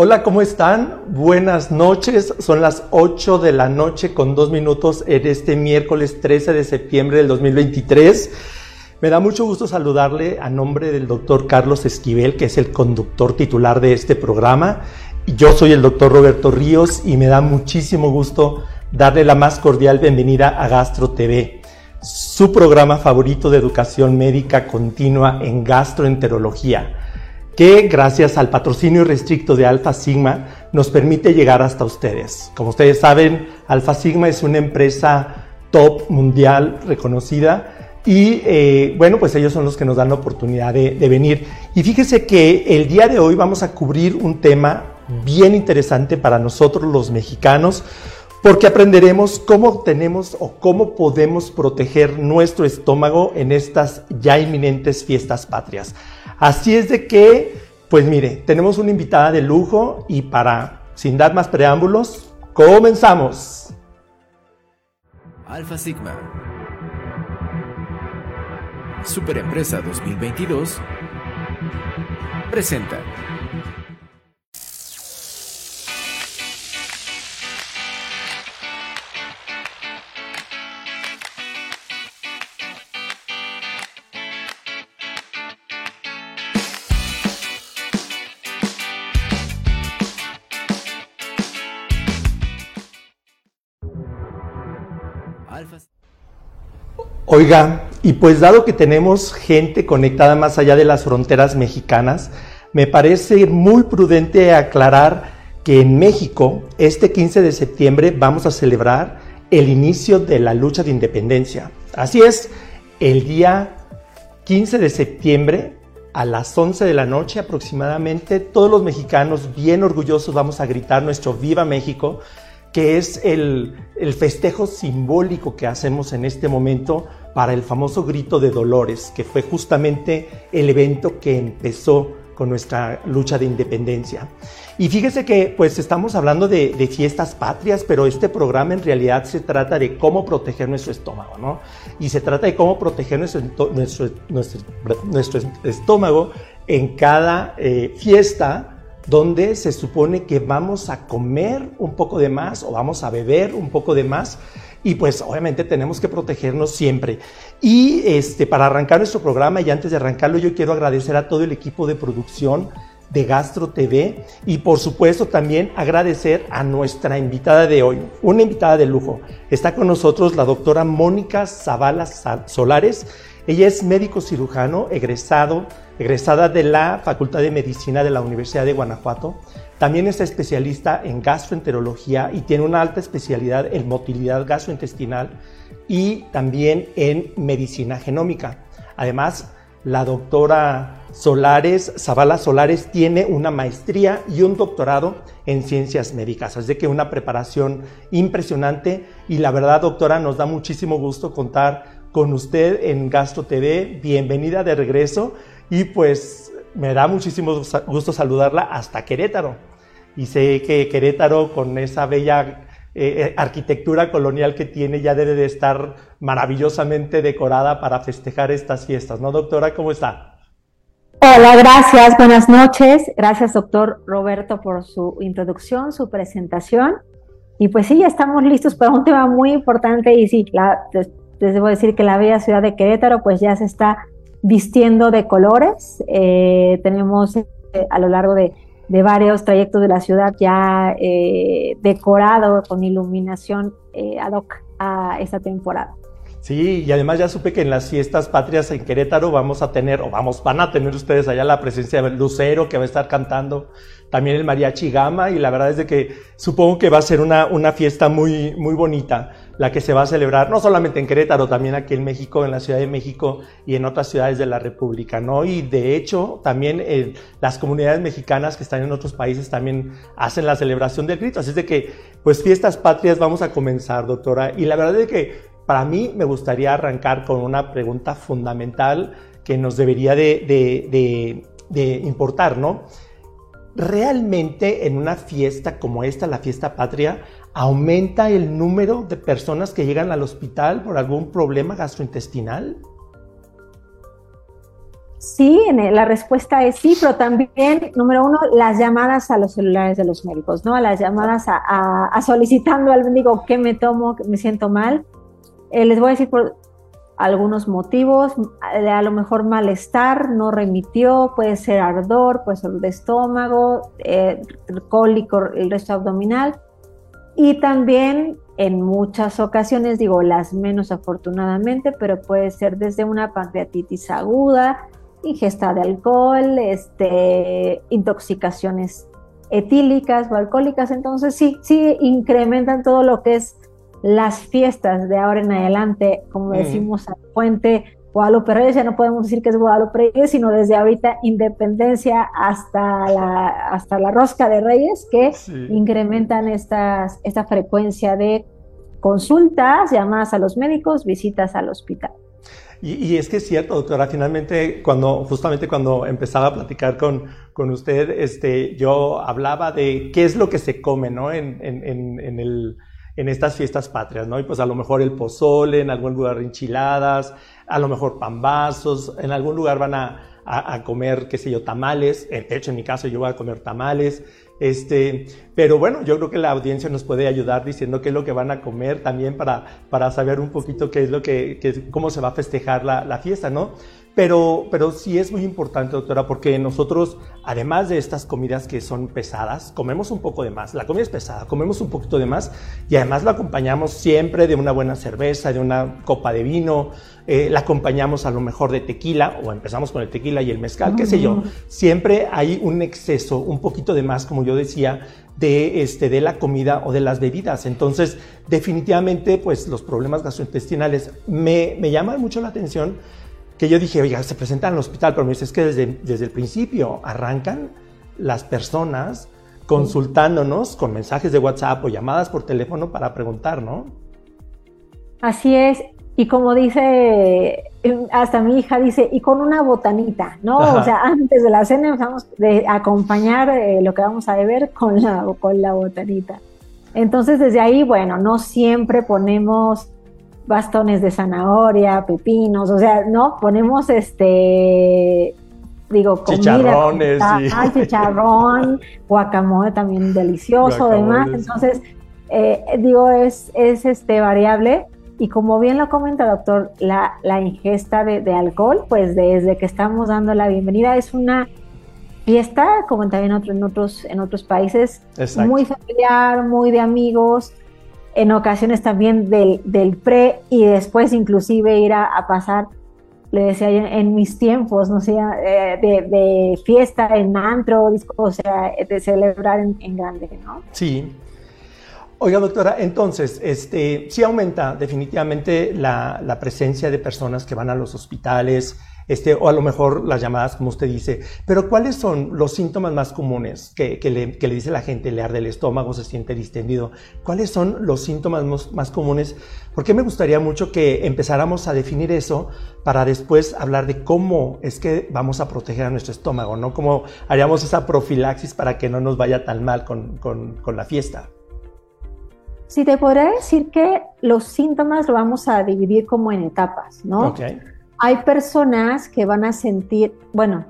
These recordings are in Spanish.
Hola, ¿cómo están? Buenas noches. Son las 8 de la noche con dos minutos en este miércoles 13 de septiembre del 2023. Me da mucho gusto saludarle a nombre del doctor Carlos Esquivel, que es el conductor titular de este programa. Yo soy el doctor Roberto Ríos y me da muchísimo gusto darle la más cordial bienvenida a Gastro TV, su programa favorito de educación médica continua en gastroenterología que gracias al patrocinio restricto de Alfa Sigma nos permite llegar hasta ustedes. Como ustedes saben, Alfa Sigma es una empresa top mundial reconocida y eh, bueno, pues ellos son los que nos dan la oportunidad de, de venir. Y fíjese que el día de hoy vamos a cubrir un tema bien interesante para nosotros los mexicanos porque aprenderemos cómo tenemos o cómo podemos proteger nuestro estómago en estas ya inminentes fiestas patrias. Así es de que, pues mire, tenemos una invitada de lujo y para, sin dar más preámbulos, comenzamos. Alfa Sigma. Superempresa 2022 presenta. Oiga, y pues dado que tenemos gente conectada más allá de las fronteras mexicanas, me parece muy prudente aclarar que en México, este 15 de septiembre, vamos a celebrar el inicio de la lucha de independencia. Así es, el día 15 de septiembre, a las 11 de la noche aproximadamente, todos los mexicanos bien orgullosos vamos a gritar nuestro Viva México que es el, festejo simbólico que hacemos en este momento para el famoso grito de Dolores, que fue justamente el evento que empezó con nuestra lucha de independencia. Y fíjese que pues estamos hablando de, fiestas patrias, pero este programa en realidad se trata de cómo proteger nuestro estómago, ¿no? Y se trata de cómo proteger nuestro, nuestro, nuestro, estómago en cada eh, fiesta donde se supone que vamos a comer un poco de más o vamos a beber un poco de más y pues obviamente tenemos que protegernos siempre. Y este, para arrancar nuestro programa y antes de arrancarlo yo quiero agradecer a todo el equipo de producción de Gastro TV y por supuesto también agradecer a nuestra invitada de hoy, una invitada de lujo. Está con nosotros la doctora Mónica Zavala Solares. Ella es médico cirujano egresado egresada de la Facultad de Medicina de la Universidad de Guanajuato. También es especialista en gastroenterología y tiene una alta especialidad en motilidad gastrointestinal y también en medicina genómica. Además, la doctora Solares, Zavala Solares, tiene una maestría y un doctorado en ciencias médicas. Así que una preparación impresionante y la verdad, doctora, nos da muchísimo gusto contar con usted en Gastro TV. Bienvenida de regreso y pues me da muchísimo gusto saludarla hasta Querétaro. Y sé que Querétaro, con esa bella eh, eh, arquitectura colonial que tiene, ya debe de estar maravillosamente decorada para festejar estas fiestas, ¿no, doctora? ¿Cómo está? Hola, gracias, buenas noches. Gracias, doctor Roberto, por su introducción, su presentación. Y pues sí, ya estamos listos para un tema muy importante y sí, les, les debo decir que la bella ciudad de Querétaro pues ya se está vistiendo de colores. Eh, tenemos eh, a lo largo de, varios trayectos de la ciudad ya eh, decorado con iluminación ad hoc a esta temporada. Sí, y además ya supe que en las fiestas patrias en Querétaro vamos a tener, o vamos, van a tener ustedes allá la presencia del Lucero que va a estar cantando, también el Mariachi Gama, y la verdad es de que supongo que va a ser una, una fiesta muy, muy bonita la que se va a celebrar, no solamente en Querétaro, también aquí en México, en la Ciudad de México y en otras ciudades de la República, ¿no? Y de hecho, también eh, las comunidades mexicanas que están en otros países también hacen la celebración del grito. Así es de que, pues, fiestas patrias vamos a comenzar, doctora. Y la verdad es que para mí me gustaría arrancar con una pregunta fundamental que nos debería de, de, de importar, ¿no? ¿Realmente en una fiesta como esta, la fiesta patria, aumenta el número de personas que llegan al hospital por algún problema gastrointestinal? Sí, la respuesta es sí, pero también, número uno, las llamadas a los celulares de los médicos, ¿no? Las llamadas a, solicitando al médico qué me tomo, que me siento mal. Eh, les voy a decir por algunos motivos, a lo mejor malestar, no remitió, puede ser ardor, puede ser de estómago, eh, cólico, el resto abdominal. Y también en muchas ocasiones, digo las menos afortunadamente, pero puede ser desde una pancreatitis aguda, ingesta de alcohol, este, intoxicaciones etílicas o alcohólicas. Entonces sí, sí incrementan todo lo que es las fiestas de ahora en adelante, como decimos a Fuente Guadalupe Reyes, ya no podemos decir que es Guadalupe Reyes, sino desde ahorita Independencia hasta la, hasta la Rosca de Reyes, que incrementan estas, esta frecuencia de consultas, llamadas a los médicos, visitas al hospital. Y, es que es cierto, doctora, finalmente, cuando, justamente cuando empezaba a platicar con, con usted, este, yo hablaba de qué es lo que se come, ¿no? En, en, en, el, en estas fiestas patrias, ¿no? Y pues a lo mejor el pozole, en algún lugar enchiladas, a lo mejor pambazos, en algún lugar van a, a, comer, qué sé yo, tamales. De hecho, en mi caso yo voy a comer tamales. Este, pero bueno, yo creo que la audiencia nos puede ayudar diciendo qué es lo que van a comer también para, para saber un poquito qué es lo que, cómo se va a festejar la, la fiesta, ¿no? Pero, pero sí es muy importante, doctora, porque nosotros, además de estas comidas que son pesadas, comemos un poco de más. La comida es pesada, comemos un poquito de más y además la acompañamos siempre de una buena cerveza, de una copa de vino, eh, la acompañamos a lo mejor de tequila o empezamos con el tequila y el mezcal, qué sé yo. Siempre hay un exceso, un poquito de más, como yo decía, de, este, de la comida o de las bebidas. Entonces, definitivamente, pues los problemas gastrointestinales me, me llaman mucho la atención que yo dije, oiga, se presentan al hospital, pero me dice, es que desde, desde el principio arrancan las personas consultándonos con mensajes de WhatsApp o llamadas por teléfono para preguntar, ¿no? Así es, y como dice, hasta mi hija dice, y con una botanita, ¿no? O sea, antes de la cena vamos a acompañar eh, lo que vamos a beber con la, con la botanita. Entonces, desde ahí, bueno, no siempre ponemos bastones de zanahoria, pepinos, o sea, no, ponemos este, digo, comida. Chicharrones, sí. chicharrón, guacamole también delicioso, además. Entonces, eh, digo, es, es este variable. Y como bien lo comenta doctor, la, la ingesta de, de, alcohol, pues desde que estamos dando la bienvenida, es una fiesta, como también en otros, en otros países, muy familiar, muy de amigos, en ocasiones también del, del pre y después inclusive ir a, pasar, le decía en, mis tiempos, no sé, eh, de, fiesta en antro, o sea, de celebrar en, grande, ¿no? Sí. Oiga, doctora, entonces, este, sí aumenta definitivamente la, la presencia de personas que van a los hospitales, este, o a lo mejor las llamadas, como usted dice. Pero ¿cuáles son los síntomas más comunes que, le, dice la gente? Le arde el estómago, se siente distendido. ¿Cuáles son los síntomas más, comunes? Porque me gustaría mucho que empezáramos a definir eso para después hablar de cómo es que vamos a proteger a nuestro estómago, ¿no? Cómo haríamos esa profilaxis para que no nos vaya tan mal con, con la fiesta. Sí, te podría decir que los síntomas lo vamos a dividir como en etapas, ¿no? Okay hay personas que van a sentir, bueno,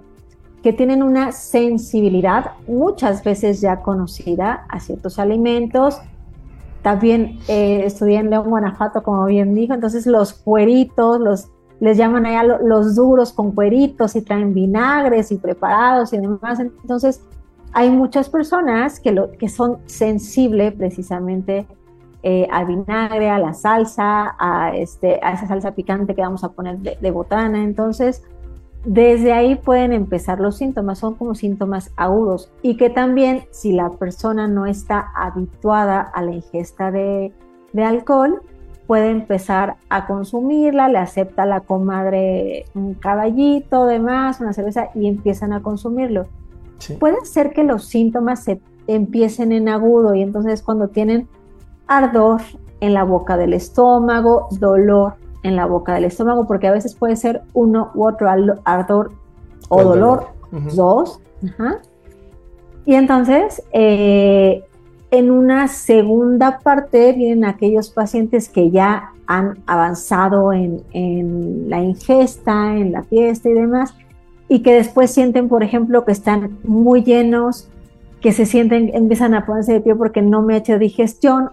que tienen una sensibilidad muchas veces ya conocida a ciertos alimentos. También eh, estudié en León, Guanajuato, como bien dijo, entonces los cueritos, los, les llaman allá los duros con cueritos y traen vinagres y preparados y demás. Entonces, hay muchas personas que, lo, que son sensibles precisamente eh, al vinagre, a la salsa, a, este, a esa salsa picante que vamos a poner de, botana. Entonces, desde ahí pueden empezar los síntomas, son como síntomas agudos y que también si la persona no está habituada a la ingesta de, alcohol, puede empezar a consumirla, le acepta la comadre un caballito, demás, una cerveza y empiezan a consumirlo. Puede ser que los síntomas se empiecen en agudo y entonces cuando tienen ardor en la boca del estómago, dolor en la boca del estómago, porque a veces puede ser uno u otro ardor o dolor, dos. Y entonces, eh, en una segunda parte vienen aquellos pacientes que ya han avanzado en, en, la ingesta, en la fiesta y demás, y que después sienten, por ejemplo, que están muy llenos, que se sienten, empiezan a ponerse de pie porque no me ha hecho digestión,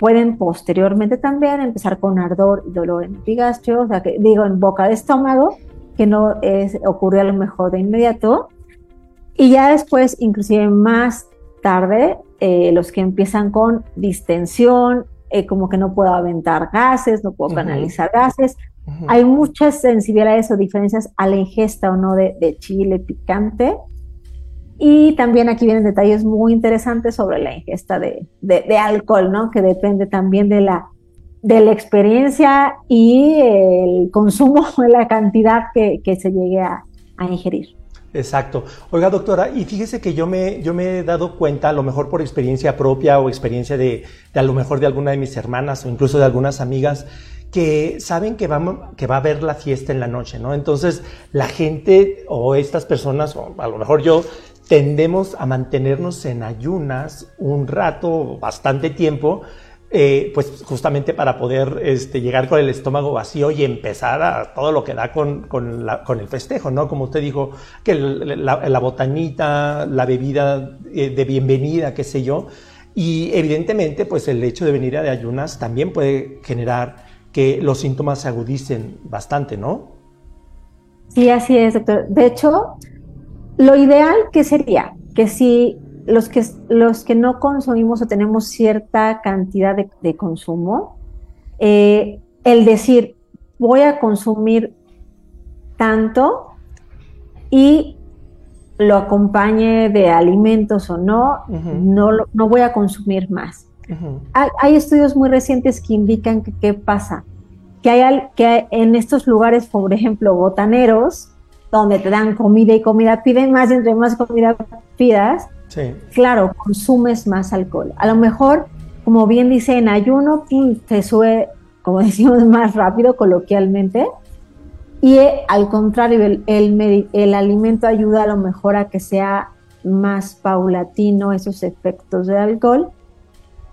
pueden posteriormente también empezar con ardor y dolor en epigastrio, o sea, que digo en boca de estómago, que no es, ocurre a lo mejor de inmediato. Y ya después, inclusive más tarde, eh, los que empiezan con distensión, eh, como que no puedo aventar gases, no puedo canalizar gases. Hay muchas sensibilidades o diferencias a la ingesta o no de, de chile picante. Y también aquí vienen detalles muy interesantes sobre la ingesta de, de, alcohol, ¿no? Que depende también de la, de la experiencia y el consumo, la cantidad que, que se llegue a, a, ingerir. Exacto. Oiga, doctora, y fíjese que yo me, yo me he dado cuenta, a lo mejor por experiencia propia o experiencia de, de a lo mejor de alguna de mis hermanas o incluso de algunas amigas, que saben que, vamos, que va a haber la fiesta en la noche, ¿no? Entonces, la gente o estas personas, o a lo mejor yo, tendemos a mantenernos en ayunas un rato, bastante tiempo, eh, pues justamente para poder este, llegar con el estómago vacío y empezar a todo lo que da con, con, el festejo, ¿no? Como usted dijo, que la, la, botanita, la bebida eh, de bienvenida, qué sé yo. Y evidentemente, pues el hecho de venir a de ayunas también puede generar que los síntomas se agudicen bastante, ¿no? Sí, así es, doctor. De hecho, lo ideal que sería que si los que, los que no consumimos o tenemos cierta cantidad de, consumo, eh, el decir voy a consumir tanto y lo acompañe de alimentos o no, no, no voy a consumir más. hay, hay, estudios muy recientes que indican que qué pasa, que, hay, que en estos lugares, por ejemplo, botaneros, donde te dan comida y comida, piden más y entre más comida pidas, claro, consumes más alcohol. A lo mejor, como bien dice, en ayuno te sube, como decimos, más rápido coloquialmente. Y eh, al contrario, el, el, alimento ayuda a lo mejor a que sea más paulatino esos efectos del alcohol,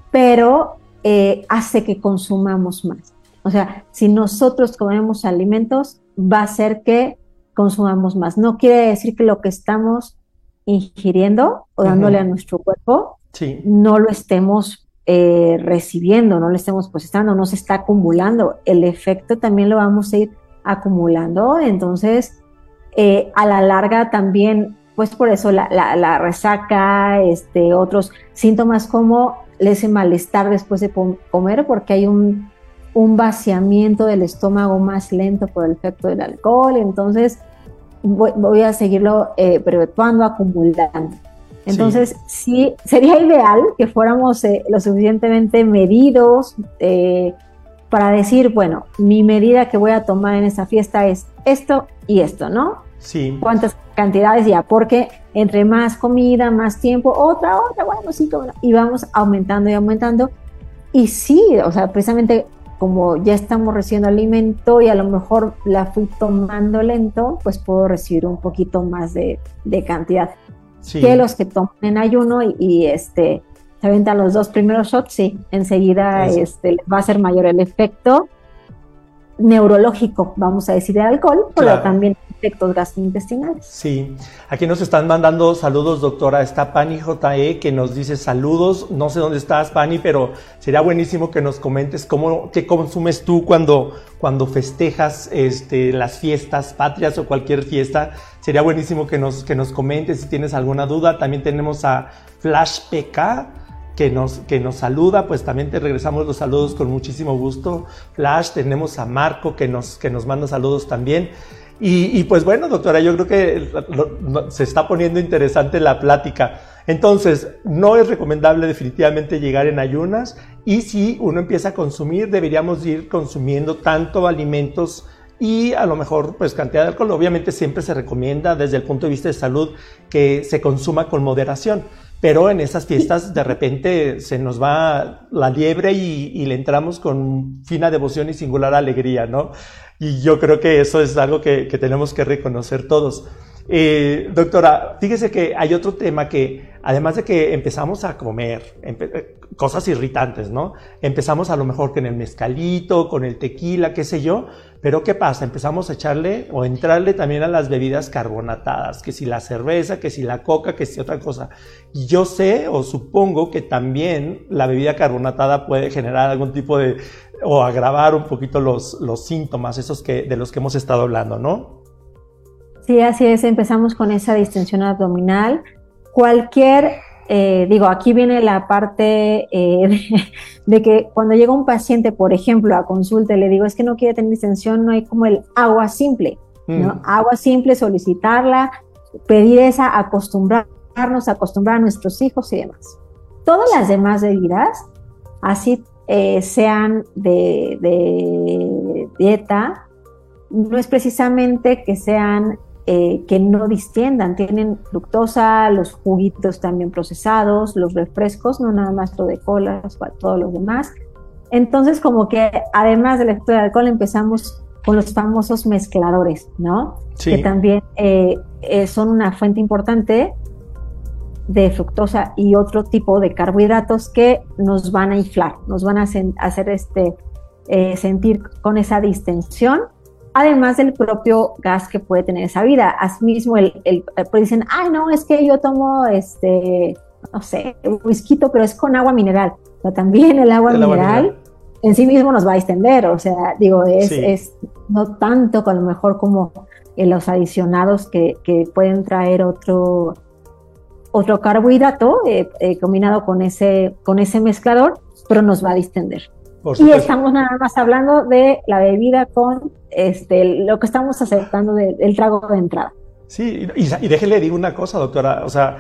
pero eh, hace que consumamos más. O sea, si nosotros comemos alimentos, va a ser que consumamos más. No quiere decir que lo que estamos ingiriendo o dándole a nuestro cuerpo no lo estemos eh, recibiendo, no lo estemos procesando, no se está acumulando. El efecto también lo vamos a ir acumulando. Entonces, eh, a la larga también, pues por eso la, la, resaca, este, otros síntomas como ese malestar después de comer, porque hay un, un vaciamiento del estómago más lento por el efecto del alcohol. Entonces, voy, a seguirlo eh, perpetuando, acumulando. Entonces, sí. sería ideal que fuéramos eh, lo suficientemente medidos eh, para decir, bueno, mi medida que voy a tomar en esta fiesta es esto y esto, ¿no? Sí. ¿Cuántas cantidades ya? Porque entre más comida, más tiempo, otra, otra, bueno, sí, y vamos aumentando y aumentando. Y sí, o sea, precisamente como ya estamos recibiendo alimento y a lo mejor la fui tomando lento, pues puedo recibir un poquito más de, cantidad. Que los que toman en ayuno y, este se aventan los dos primeros shots, sí, enseguida este, va a ser mayor el efecto neurológico, vamos a decir, del alcohol, pero también efectos gastrointestinales. Sí, aquí nos están mandando saludos, doctora. Está Pani JE que nos dice saludos. No sé dónde estás, Pani, pero sería buenísimo que nos comentes cómo, qué consumes tú cuando, cuando festejas este, las fiestas patrias o cualquier fiesta. Sería buenísimo que nos, que nos comentes si tienes alguna duda. También tenemos a Flash PK que nos, que nos saluda, pues también te regresamos los saludos con muchísimo gusto. Flash, tenemos a Marco que nos, que nos manda saludos también. Y, pues bueno, doctora, yo creo que se está poniendo interesante la plática. Entonces, no es recomendable definitivamente llegar en ayunas y si uno empieza a consumir, deberíamos ir consumiendo tanto alimentos y a lo mejor pues cantidad de alcohol. Obviamente siempre se recomienda desde el punto de vista de salud que se consuma con moderación. Pero en esas fiestas de repente se nos va la liebre y, y le entramos con fina devoción y singular alegría, ¿no? Y yo creo que eso es algo que, tenemos que reconocer todos. Eh, doctora, fíjese que hay otro tema que, además de que empezamos a comer eh, cosas irritantes, ¿no? Empezamos a lo mejor con el mezcalito, con el tequila, qué sé yo, pero ¿qué pasa? Empezamos a echarle o entrarle también a las bebidas carbonatadas, que si la cerveza, que si la coca, que si otra cosa. Yo sé o supongo que también la bebida carbonatada puede generar algún tipo de, o agravar un poquito los, los síntomas, esos que, de los que hemos estado hablando, ¿no? Sí, así es, empezamos con esa distensión abdominal. Cualquier, eh, digo, aquí viene la parte eh, de, que cuando llega un paciente, por ejemplo, a consulta y le digo, es que no quiere tener distensión, no hay como el agua simple, ¿no? Mm. Agua simple, solicitarla, pedir esa, acostumbrarnos, acostumbrar a nuestros hijos y demás. Todas las demás bebidas, así eh, sean de, de dieta, no es precisamente que sean eh, que no distiendan, tienen fructosa, los juguitos también procesados, los refrescos, no nada más lo de colas, todos los demás. Entonces, como que además del efecto de alcohol, empezamos con los famosos mezcladores, ¿no? Que también eh, eh, son una fuente importante de fructosa y otro tipo de carbohidratos que nos van a inflar, nos van a hacer este, sentir con esa distensión además del propio gas que puede tener esa vida. Asimismo, el, el, pues dicen, ay, no, es que yo tomo, este, no sé, whisky, pero es con agua mineral. Pero también el agua, mineral, en sí mismo nos va a extender, o sea, digo, es, es no tanto con lo mejor como en los adicionados que, que, pueden traer otro, otro carbohidrato eh, eh, combinado con ese, con ese mezclador, pero nos va a distender. Y estamos nada más hablando de la bebida con este, lo que estamos aceptando del trago de entrada. Sí, y, y déjele digo una cosa, doctora, o sea,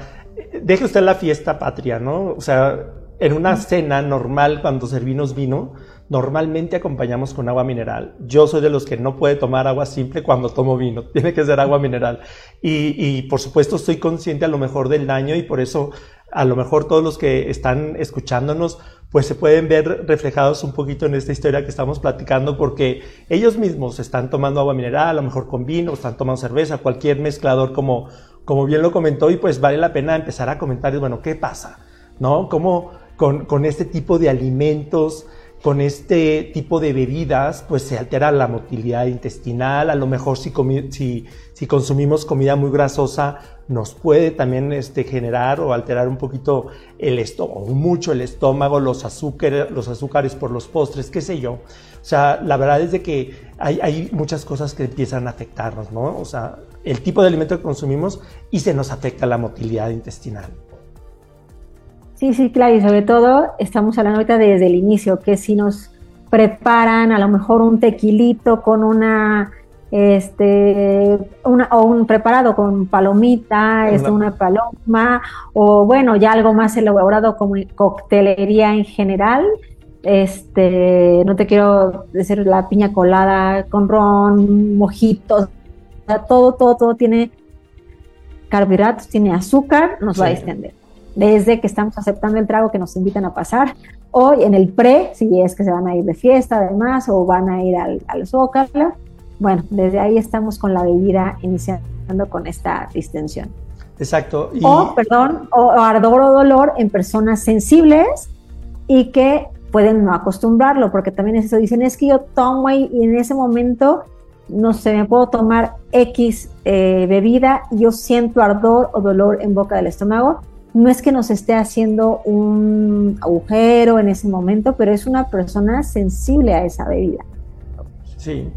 deje usted la fiesta patria, ¿no? O sea, en una cena normal, cuando servimos vino, normalmente acompañamos con agua mineral. Yo soy de los que no puede tomar agua simple cuando tomo vino, tiene que ser agua mineral. Y, y por supuesto estoy consciente a lo mejor del daño y por eso a lo mejor todos los que están escuchándonos pues se pueden ver reflejados un poquito en esta historia que estamos platicando porque ellos mismos están tomando agua mineral, a lo mejor con vino, están tomando cerveza, cualquier mezclador como, como bien lo comentó y pues vale la pena empezar a comentar, bueno, ¿qué pasa? ¿No? ¿Cómo con, con este tipo de alimentos con este tipo de bebidas, pues se altera la motilidad intestinal, a lo mejor si, consumimos comida muy grasosa, nos puede también este, generar o alterar un poquito el estómago, mucho el estómago, los azúcares, los azúcares por los postres, qué sé yo. O sea, la verdad es de que hay, hay muchas cosas que empiezan a afectarnos, ¿no? O sea, el tipo de alimento que consumimos y se nos afecta la motilidad intestinal. Sí, sí, claro, y sobre todo estamos hablando ahorita desde el inicio, que si nos preparan a lo mejor un tequilito con una, este, una, o un preparado con palomita, este, una paloma, o bueno, ya algo más elaborado como coctelería en general, este, no te quiero decir la piña colada con ron, mojitos, todo, todo, todo tiene carbohidratos, tiene azúcar, nos va a extender desde que estamos aceptando el trago que nos invitan a pasar, hoy en el pre, si es que se van a ir de fiesta además o van a ir al, al Zócalo, bueno, desde ahí estamos con la bebida iniciando con esta distensión. Exacto. O, perdón, o ardor o dolor en personas sensibles y que pueden no acostumbrarlo, porque también es eso, dicen, es que yo tomo y, en ese momento, no sé, me puedo tomar X eh, bebida y yo siento ardor o dolor en boca del estómago, no es que nos esté haciendo un agujero en ese momento, pero es una persona sensible a esa bebida. Sí,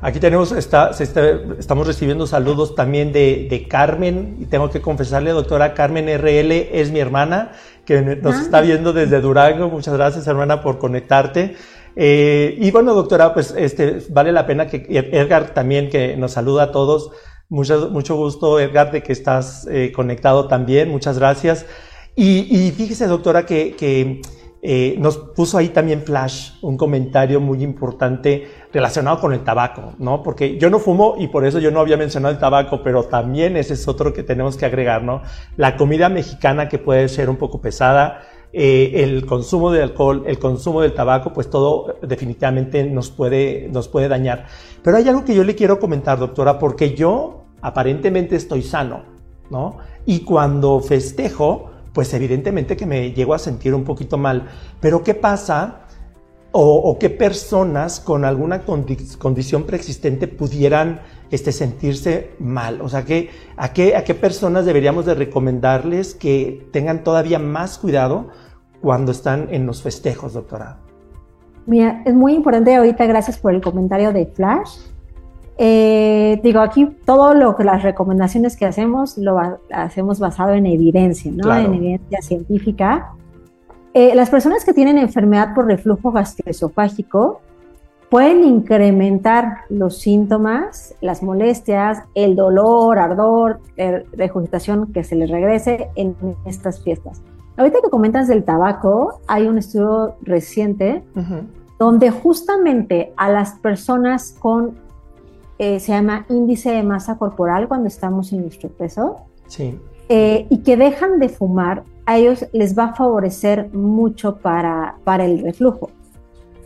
aquí tenemos, está, estamos recibiendo saludos también de, Carmen, y tengo que confesarle, doctora Carmen RL es mi hermana, que nos ah. está viendo desde Durango. Muchas gracias, hermana, por conectarte. Eh, y bueno, doctora, pues este, vale la pena que Edgar también, que nos saluda a todos, mucho, mucho gusto, Edgar, de que estás eh, conectado también. Muchas gracias. Y, fíjese, doctora, que, eh, nos puso ahí también Flash un comentario muy importante relacionado con el tabaco, ¿no? Porque yo no fumo y por eso yo no había mencionado el tabaco, pero también ese es otro que tenemos que agregar, ¿no? La comida mexicana que puede ser un poco pesada, eh, el consumo de alcohol, el consumo del tabaco, pues todo definitivamente nos puede, nos puede dañar. Pero hay algo que yo le quiero comentar, doctora, porque yo aparentemente estoy sano, ¿no? Y cuando festejo, pues evidentemente que me llego a sentir un poquito mal. Pero ¿qué pasa? O, qué personas con alguna condición preexistente pudieran este, sentirse mal. O sea, que, ¿a, qué, ¿a qué personas deberíamos de recomendarles que tengan todavía más cuidado cuando están en los festejos, doctora? Mira, es muy importante ahorita, gracias por el comentario de Flash. Eh, digo, aquí todo lo que las recomendaciones que hacemos lo hacemos basado en evidencia, ¿no? En evidencia científica. Eh, las personas que tienen enfermedad por reflujo gastroesofágico pueden incrementar los síntomas, las molestias, el dolor, ardor, regurgitación que se les regrese en estas fiestas. Ahorita que comentas del tabaco, hay un estudio reciente donde justamente a las personas con, eh, se llama índice de masa corporal cuando estamos en nuestro peso, eh, y que dejan de fumar, a ellos les va a favorecer mucho para, para el reflujo.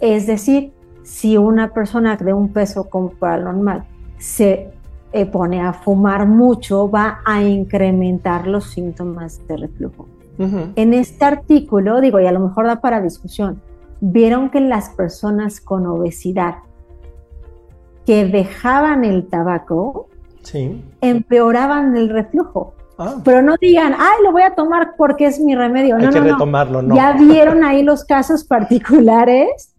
Es decir, si una persona de un peso corporal normal se eh, pone a fumar mucho, va a incrementar los síntomas de reflujo. En este artículo, digo, y a lo mejor da para discusión, vieron que las personas con obesidad que dejaban el tabaco empeoraban el reflujo. Ah. Pero no digan, ay, lo voy a tomar porque es mi remedio. Hay no, que retomarlo, no. Ya vieron ahí los casos particulares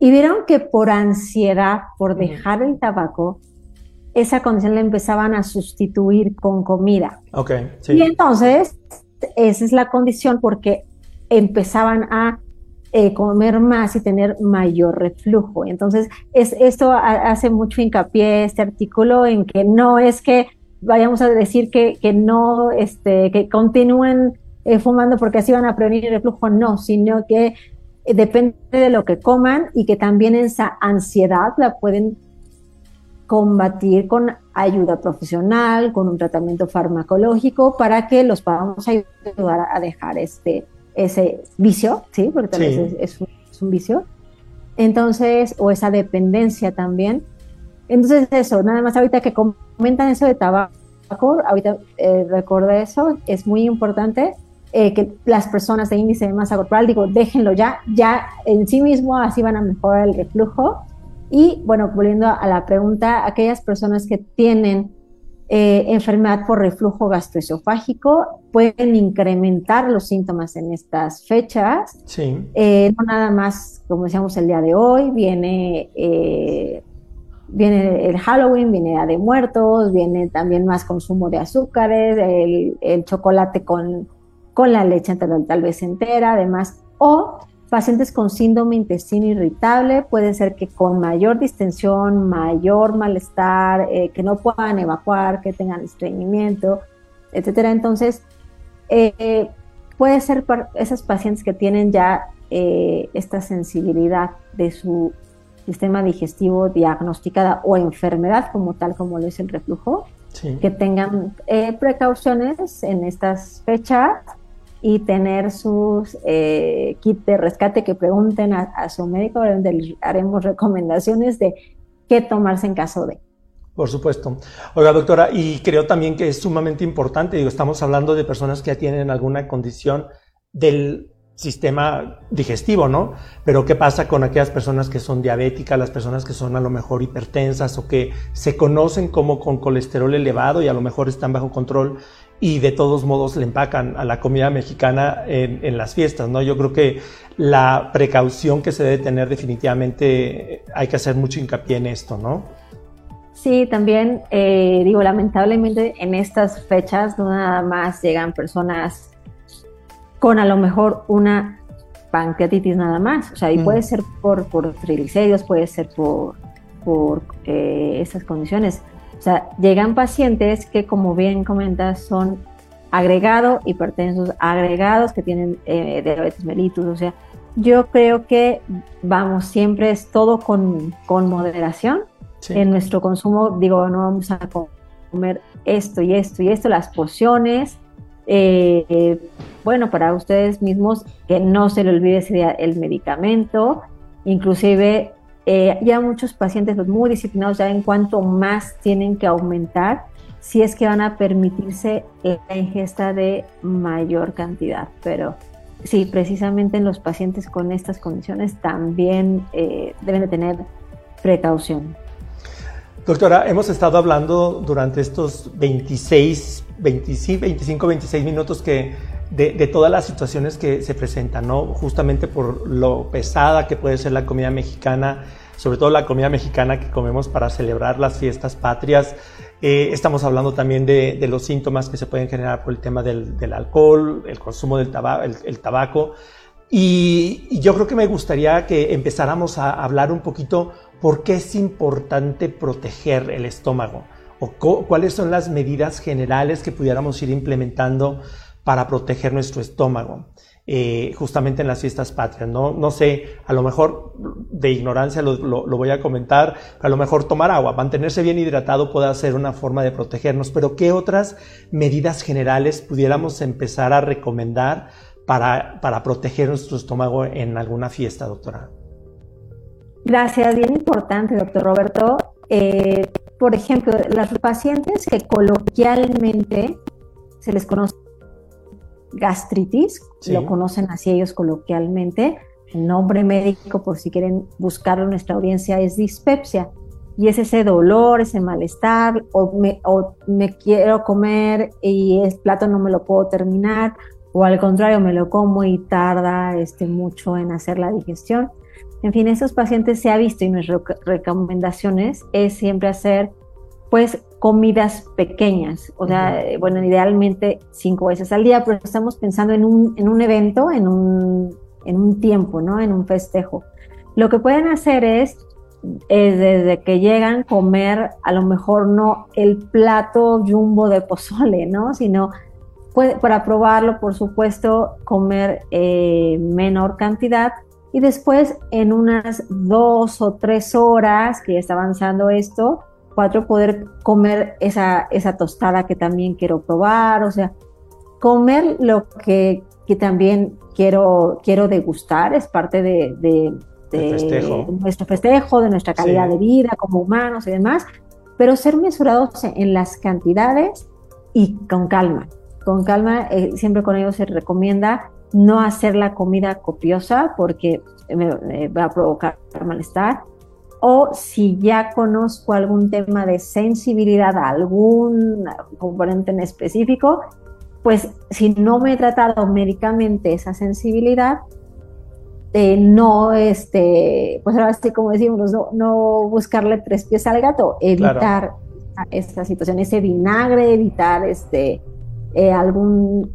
y vieron que por ansiedad, por dejar el tabaco, esa condición la empezaban a sustituir con comida. Ok, sí. Y entonces, esa es la condición porque empezaban a eh, comer más y tener mayor reflujo. Entonces, es, esto hace mucho hincapié este artículo en que no es que vayamos a decir que, que no, este, que continúen eh, fumando porque así van a prevenir el reflujo, no, sino que depende de lo que coman y que también esa ansiedad la pueden combatir con ayuda profesional, con un tratamiento farmacológico para que los podamos ayudar a dejar este, ese vicio, ¿sí? Porque tal vez es, un, vicio. Entonces, o esa dependencia también. Entonces, eso, nada más ahorita que comentan eso de tabaco, ahorita eh, recordé eso, es muy importante eh, que las personas de índice de masa corporal, digo, déjenlo ya, ya en sí mismo así van a mejorar el reflujo. Y bueno, volviendo a la pregunta, aquellas personas que tienen eh, enfermedad por reflujo gastroesofágico pueden incrementar los síntomas en estas fechas. Sí. Eh, no nada más, como decíamos el día de hoy, viene, viene el Halloween, viene Día de Muertos, viene también más consumo de azúcares, el, el chocolate con con la leche tal vez entera, además, o pacientes con síndrome intestino irritable, puede ser que con mayor distensión, mayor malestar, eh, que no puedan evacuar, que tengan estreñimiento, etcétera. Entonces, eh, puede ser para esas pacientes que tienen ya eh, esta sensibilidad de su sistema digestivo diagnosticada o enfermedad como tal como lo es el reflujo, que tengan precauciones en estas fechas y tener sus eh, kits de rescate que pregunten a, su médico, donde haremos recomendaciones de qué tomarse en caso de. Por supuesto. Oiga, doctora, y creo también que es sumamente importante, digo, estamos hablando de personas que ya tienen alguna condición del sistema digestivo, ¿no? Pero ¿qué pasa con aquellas personas que son diabéticas, las personas que son a lo mejor hipertensas o que se conocen como con colesterol elevado y a lo mejor están bajo control y de todos modos le empacan a la comida mexicana en, las fiestas, ¿no? Yo creo que la precaución que se debe tener definitivamente hay que hacer mucho hincapié en esto, ¿no? Sí, también eh, digo, lamentablemente en estas fechas no nada más llegan personas con a lo mejor una pancreatitis nada más, o sea, y mm. puede ser por, por triglicéridos, puede ser por, por eh, esas condiciones o sea, llegan pacientes que, como bien comentas, son agregados, hipertensos, agregados que tienen eh, diabetes mellitus. O sea, yo creo que, vamos, siempre es todo con, con moderación. En nuestro consumo, digo, no vamos a comer esto y esto y esto, las pociones. Eh, bueno, para ustedes mismos, que no se le olvide sería el medicamento, inclusive eh, ya muchos pacientes muy disciplinados ya en cuanto más tienen que aumentar si es que van a permitirse la ingesta de mayor cantidad. Pero sí, precisamente en los pacientes con estas condiciones también eh, deben de tener precaución. Doctora, hemos estado hablando durante estos 26, 25, 26 minutos que de, todas las situaciones que se presentan, ¿no? Justamente por lo pesada que puede ser la comida mexicana, sobre todo la comida mexicana que comemos para celebrar las fiestas patrias. Eh, estamos hablando también de, los síntomas que se pueden generar por el tema del, alcohol, el consumo del tabaco, el, tabaco. Y, yo creo que me gustaría que empezáramos a hablar un poquito por qué es importante proteger el estómago o cuáles son las medidas generales que pudiéramos ir implementando para proteger nuestro estómago, eh, justamente en las fiestas patrias. ¿no? no sé, a lo mejor de ignorancia lo, voy a comentar, a lo mejor tomar agua, mantenerse bien hidratado puede ser una forma de protegernos, pero ¿qué otras medidas generales pudiéramos empezar a recomendar para, para proteger nuestro estómago en alguna fiesta, doctora? Gracias, bien importante, doctor Roberto. Eh, por ejemplo, los pacientes que coloquialmente se les conoce gastritis, lo conocen así ellos coloquialmente. El nombre médico, por si quieren buscarlo en nuestra audiencia, es dispepsia. Y es ese dolor, ese malestar, o me, o me quiero comer y el plato no me lo puedo terminar, o al contrario, me lo como y tarda este, mucho en hacer la digestión. En fin, esos pacientes se ha visto y nuestras recomendaciones es siempre hacer pues comidas pequeñas, o sea, bueno, idealmente cinco veces al día, pero estamos pensando en un, en un evento, en un, en un tiempo, ¿no? En un festejo. Lo que pueden hacer es, desde que llegan, comer a lo mejor no el plato jumbo de pozole, ¿no? Sino para probarlo, por supuesto, comer eh, menor cantidad y después en unas dos o tres horas que ya está avanzando esto, cuatro, poder comer esa, esa tostada que también quiero probar, o sea, comer lo que, que también quiero, quiero degustar, es parte de, de, nuestro festejo, de nuestra calidad de vida como humanos y demás, pero ser mesurados en las cantidades y con calma. Con calma, eh, siempre con ellos se recomienda no hacer la comida copiosa porque me va a provocar malestar o si ya conozco algún tema de sensibilidad a algún componente en específico, pues si no me he tratado médicamente esa sensibilidad, eh, no, este, pues ahora sí como decimos, no, buscarle tres pies al gato, evitar esta situación, ese vinagre, evitar este, eh, algún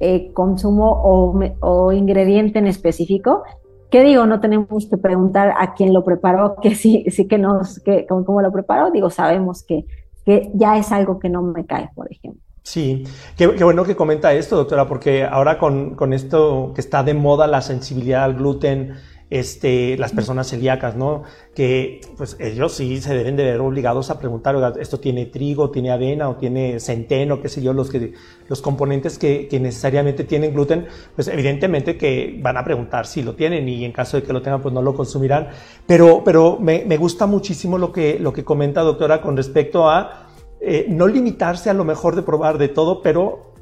eh, consumo o, o, ingrediente en específico ¿Qué digo? No tenemos que preguntar a quién lo preparó, que sí, sí que nos, que cómo, lo preparó. Digo, sabemos que, que ya es algo que no me cae, por ejemplo. Sí, qué, bueno que comenta esto, doctora, porque ahora con, con, esto que está de moda la sensibilidad al gluten, este, las personas celíacas, ¿no? Que pues ellos sí se deben de ver obligados a preguntar, esto tiene trigo, tiene avena o tiene centeno, qué sé yo, los, que, los componentes que, que, necesariamente tienen gluten, pues evidentemente que van a preguntar si lo tienen y en caso de que lo tengan, pues no lo consumirán. Pero, pero me, me gusta muchísimo lo que, lo que comenta, doctora, con respecto a eh, no limitarse a lo mejor de probar de todo, pero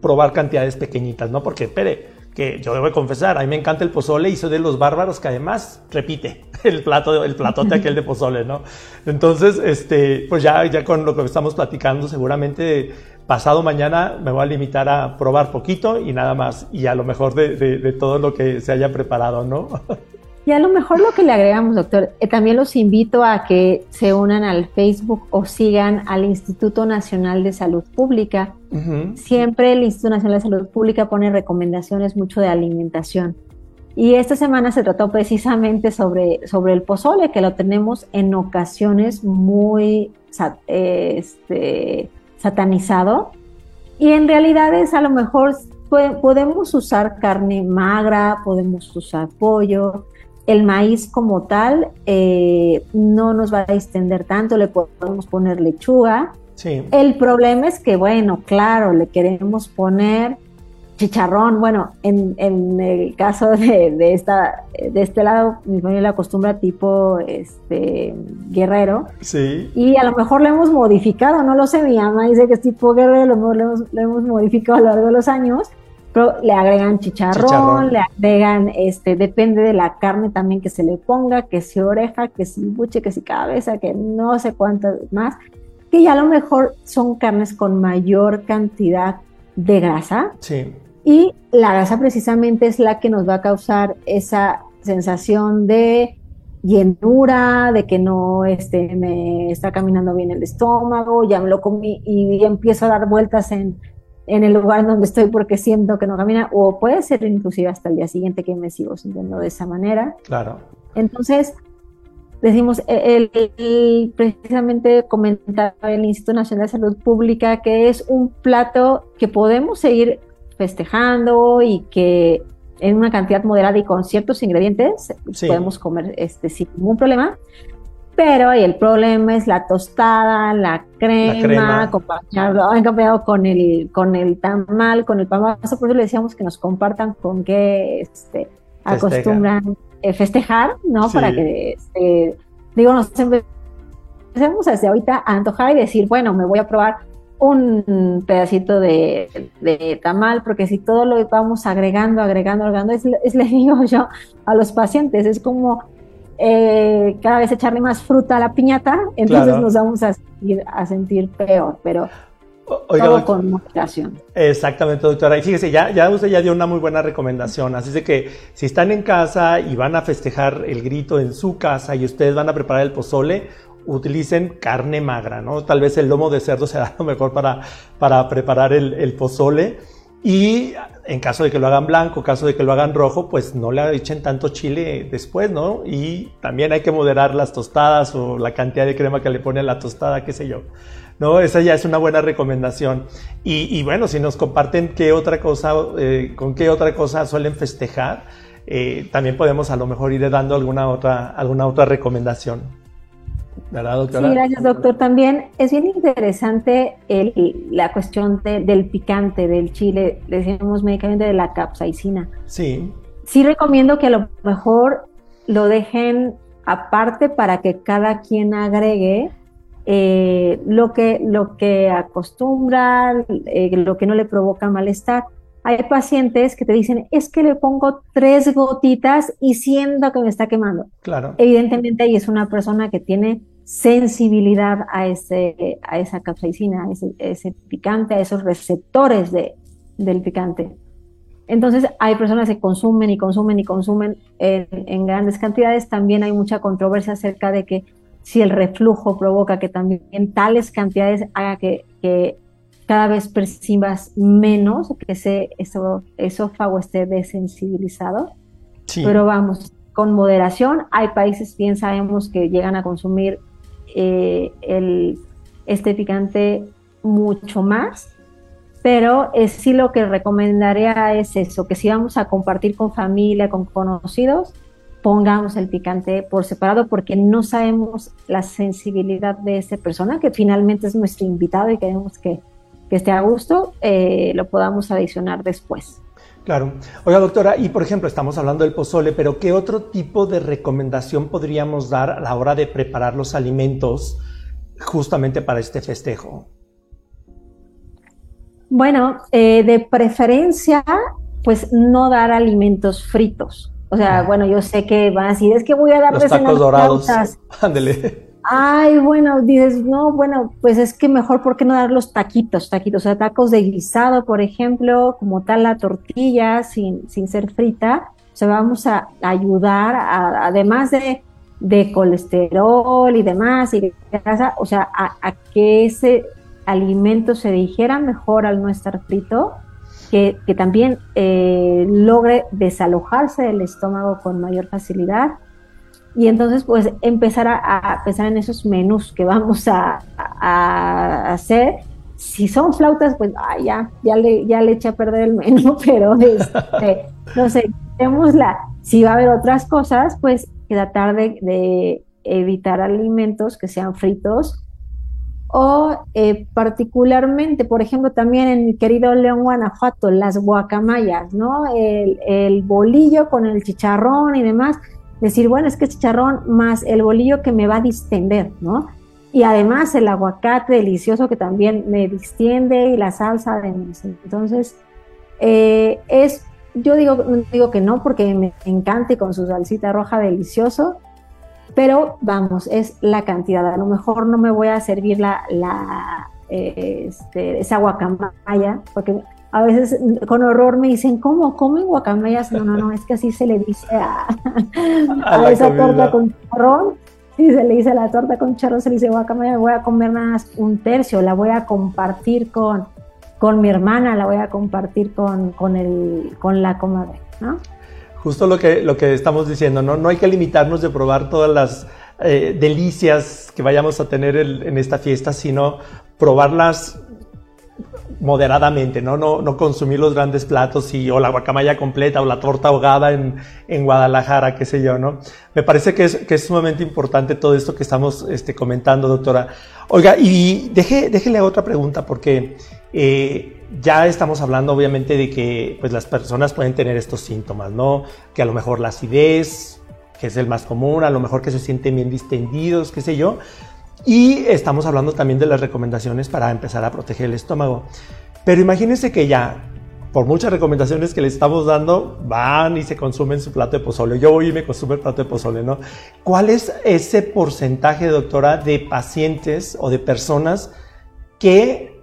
probar cantidades pequeñitas, ¿no? Porque, espere, que yo debo confesar, a mí me encanta el pozole y soy de los bárbaros que además repite el plato, el platote aquel de pozole, ¿no? Entonces, este, pues ya, ya con lo que estamos platicando, seguramente pasado mañana me voy a limitar a probar poquito y nada más, y a lo mejor de, de todo lo que se haya preparado, ¿no? Y a lo mejor lo que le agregamos, doctor, eh, también los invito a que se unan al Facebook o sigan al Instituto Nacional de Salud Pública. Siempre el Instituto Nacional de Salud Pública pone recomendaciones mucho de alimentación. Y esta semana se trató precisamente sobre, sobre el pozole, que lo tenemos en ocasiones muy este, satanizado. Y en realidad es a lo mejor podemos usar carne magra, podemos usar pollo, el maíz como tal eh, no nos va a extender tanto, le podemos poner lechuga. El problema es que, bueno, claro, le queremos poner chicharrón, bueno, en, el caso de, esta, de este lado, mi familia acostumbra tipo este guerrero. Sí. Y a lo mejor lo hemos modificado, no lo sé, mi mamá dice que es tipo guerrero, lo, hemos, lo hemos modificado a lo largo de los años, pero le agregan chicharrón, le agregan, este, depende de la carne también que se le ponga, que si oreja, que si buche, que si cabeza, que no sé cuántas más, que ya a lo mejor son carnes con mayor cantidad de grasa. Sí. Y la grasa precisamente es la que nos va a causar esa sensación de llenura, de que no este, me está caminando bien el estómago, ya me lo comí y empiezo a dar vueltas en, en el lugar donde estoy porque siento que no camina, o puede ser inclusive hasta el día siguiente que me sigo sintiendo de esa manera. Claro. Entonces, decimos, el, precisamente comentaba el Instituto Nacional de Salud Pública que es un plato que podemos seguir festejando y que en una cantidad moderada y con ciertos ingredientes podemos comer este, sin ningún problema. Pero el problema es la tostada, la crema, acompañado, con el, con el tamal, con el pan Por eso le decíamos que nos compartan con qué este, acostumbran eh, festejar, ¿no? Para que, este, digo, nos empecemos desde ahorita a antojar y decir, bueno, me voy a probar un pedacito de, tamal, porque si todo lo vamos agregando, agregando, agregando, es, le digo yo a los pacientes, es como eh, cada vez echarle más fruta a la piñata, entonces nos vamos a sentir, a sentir peor, pero todo con moderación. Exactamente, doctora. Y fíjese, ya, ya usted ya dio una muy buena recomendación. Así de que si están en casa y van a festejar el grito en su casa y ustedes van a preparar el pozole, utilicen carne magra, ¿no? Tal vez el lomo de cerdo sea lo mejor para, para preparar el, pozole. Y en caso de que lo hagan blanco, caso de que lo hagan rojo, pues no le echen tanto chile después, ¿no? Y también hay que moderar las tostadas o la cantidad de crema que le pone a la tostada, qué sé yo. ¿No? Esa ya es una buena recomendación. Y, bueno, si nos comparten qué otra cosa, eh, con qué otra cosa suelen festejar, eh, también podemos a lo mejor ir dando alguna otra, alguna otra recomendación. Sí, gracias, doctor. También es bien interesante la cuestión del picante, del chile, decimos médicamente de la capsaicina. Sí. Sí recomiendo que a lo mejor lo dejen aparte para que cada quien agregue eh, lo, que, lo que acostumbra, eh, lo que no le provoca malestar. Hay pacientes que te dicen, es que le pongo tres gotitas y siento que me está quemando. Claro. Evidentemente ahí es una persona que tiene sensibilidad a, ese, a esa capsaicina, a ese, picante, a esos receptores de, del picante. Entonces hay personas que consumen y consumen y consumen en, grandes cantidades. También hay mucha controversia acerca de que si el reflujo provoca que también tales cantidades haga que, que cada vez percibas menos, que ese esófago esté desensibilizado. Pero vamos, con moderación. Hay países, bien sabemos, que llegan a consumir eh, el, este picante mucho más, pero es, sí lo que recomendaría es eso, que si vamos a compartir con familia, con conocidos, pongamos el picante por separado porque no sabemos la sensibilidad de esa persona, que finalmente es nuestro invitado y queremos que que esté a gusto, eh, lo podamos adicionar después. Claro. Oiga, doctora, y por ejemplo, estamos hablando del pozole, pero ¿qué otro tipo de recomendación podríamos dar a la hora de preparar los alimentos justamente para este festejo? Bueno, eh, de preferencia, pues no dar alimentos fritos. O sea, ah. bueno, yo sé que van a decir, es que voy a dar los tacos dorados. Ándele. Ay, bueno, dices, no, bueno, pues es que mejor, ¿por qué no dar los taquitos? Taquitos, o sea, tacos de guisado, por ejemplo, como tal la tortilla sin, sin ser frita. O sea, vamos a ayudar, además de, de, colesterol y demás, y grasa, o sea, a, que ese alimento se digiera mejor al no estar frito, que, que también eh, logre desalojarse del estómago con mayor facilidad y entonces pues empezar a, pensar en esos menús que vamos a, hacer. Si son flautas, pues ya, ya le, ya le eché a perder el menú, pero este, no sé, la, si va a haber otras cosas, pues tratar de, de evitar alimentos que sean fritos o eh, particularmente, por ejemplo, también en mi querido León, Guanajuato, las guacamayas, ¿no? El, bolillo con el chicharrón y demás. Decir, bueno, es que chicharrón más el bolillo que me va a distender, ¿no? Y además el aguacate delicioso que también me distiende y la salsa de Entonces, eh, es, yo digo, digo que no porque me encanta y con su salsita roja delicioso, pero vamos, es la cantidad. A lo mejor no me voy a servir la, la este, esa guacamaya, porque a veces con horror me dicen, ¿cómo comen guacamayas? No, no, no, es que así se le dice a, a, esa torta con charrón. Si se le dice a la torta con charrón, se le dice guacamaya, voy a comer nada más un tercio, la voy a compartir con, con mi hermana, la voy a compartir con, con, el, con la comadre, ¿no? Justo lo que, lo que estamos diciendo, ¿no? No hay que limitarnos de probar todas las eh, delicias que vayamos a tener en esta fiesta, sino probarlas moderadamente, ¿no? ¿no? No consumir los grandes platos y o la guacamaya completa o la torta ahogada en, en Guadalajara, qué sé yo, ¿no? Me parece que es, que es sumamente importante todo esto que estamos este, comentando, doctora. Oiga, y deje, déjele otra pregunta porque eh, ya estamos hablando obviamente de que pues, las personas pueden tener estos síntomas, ¿no? Que a lo mejor la acidez, que es el más común, a lo mejor que se sienten bien distendidos, qué sé yo. Y estamos hablando también de las recomendaciones para empezar a proteger el estómago. Pero imagínense que ya, por muchas recomendaciones que le estamos dando, van y se consumen su plato de pozole. Yo voy y me consumo el plato de pozole, ¿no? ¿Cuál es ese porcentaje, doctora, de pacientes o de personas que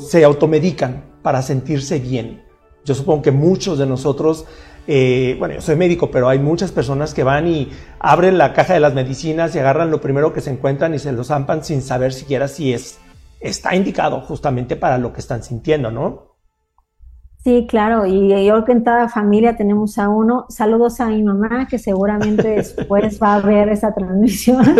se automedican para sentirse bien. Yo supongo que muchos de nosotros, eh, bueno, yo soy médico, pero hay muchas personas que van y abren la caja de las medicinas y agarran lo primero que se encuentran y se lo zampan sin saber siquiera si es, está indicado justamente para lo que están sintiendo, ¿no? Sí, claro, y yo que en toda familia tenemos a uno. Saludos a mi mamá, que seguramente después va a ver esa transmisión.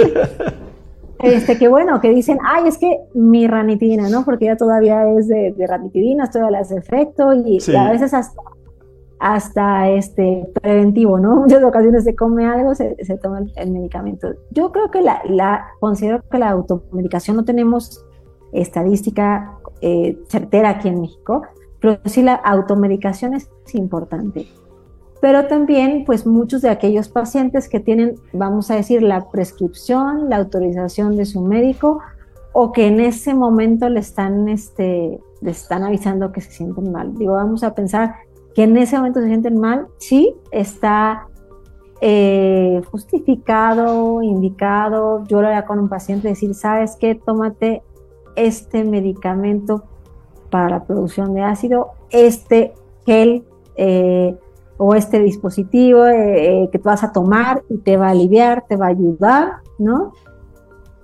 Este, que bueno, que dicen, ay, es que mi ranitidina, ¿no? Porque ya todavía es de, de ranitidina, todavía hace efecto y, a veces hasta, hasta este, preventivo, ¿no? Muchas ocasiones se come algo, se, se toma el, medicamento. Yo creo que la, la, considero que la automedicación no tenemos estadística eh, certera aquí en México, pero sí la automedicación es importante pero también pues muchos de aquellos pacientes que tienen, vamos a decir, la prescripción, la autorización de su médico o que en ese momento le están, este, le están avisando que se sienten mal. Digo, vamos a pensar que en ese momento se sienten mal, sí, está eh, justificado, indicado. Yo lo haría con un paciente decir, ¿sabes qué? Tómate este medicamento para la producción de ácido, este gel eh, o este dispositivo eh, eh, que vas a tomar y te va a aliviar, te va a ayudar, ¿no?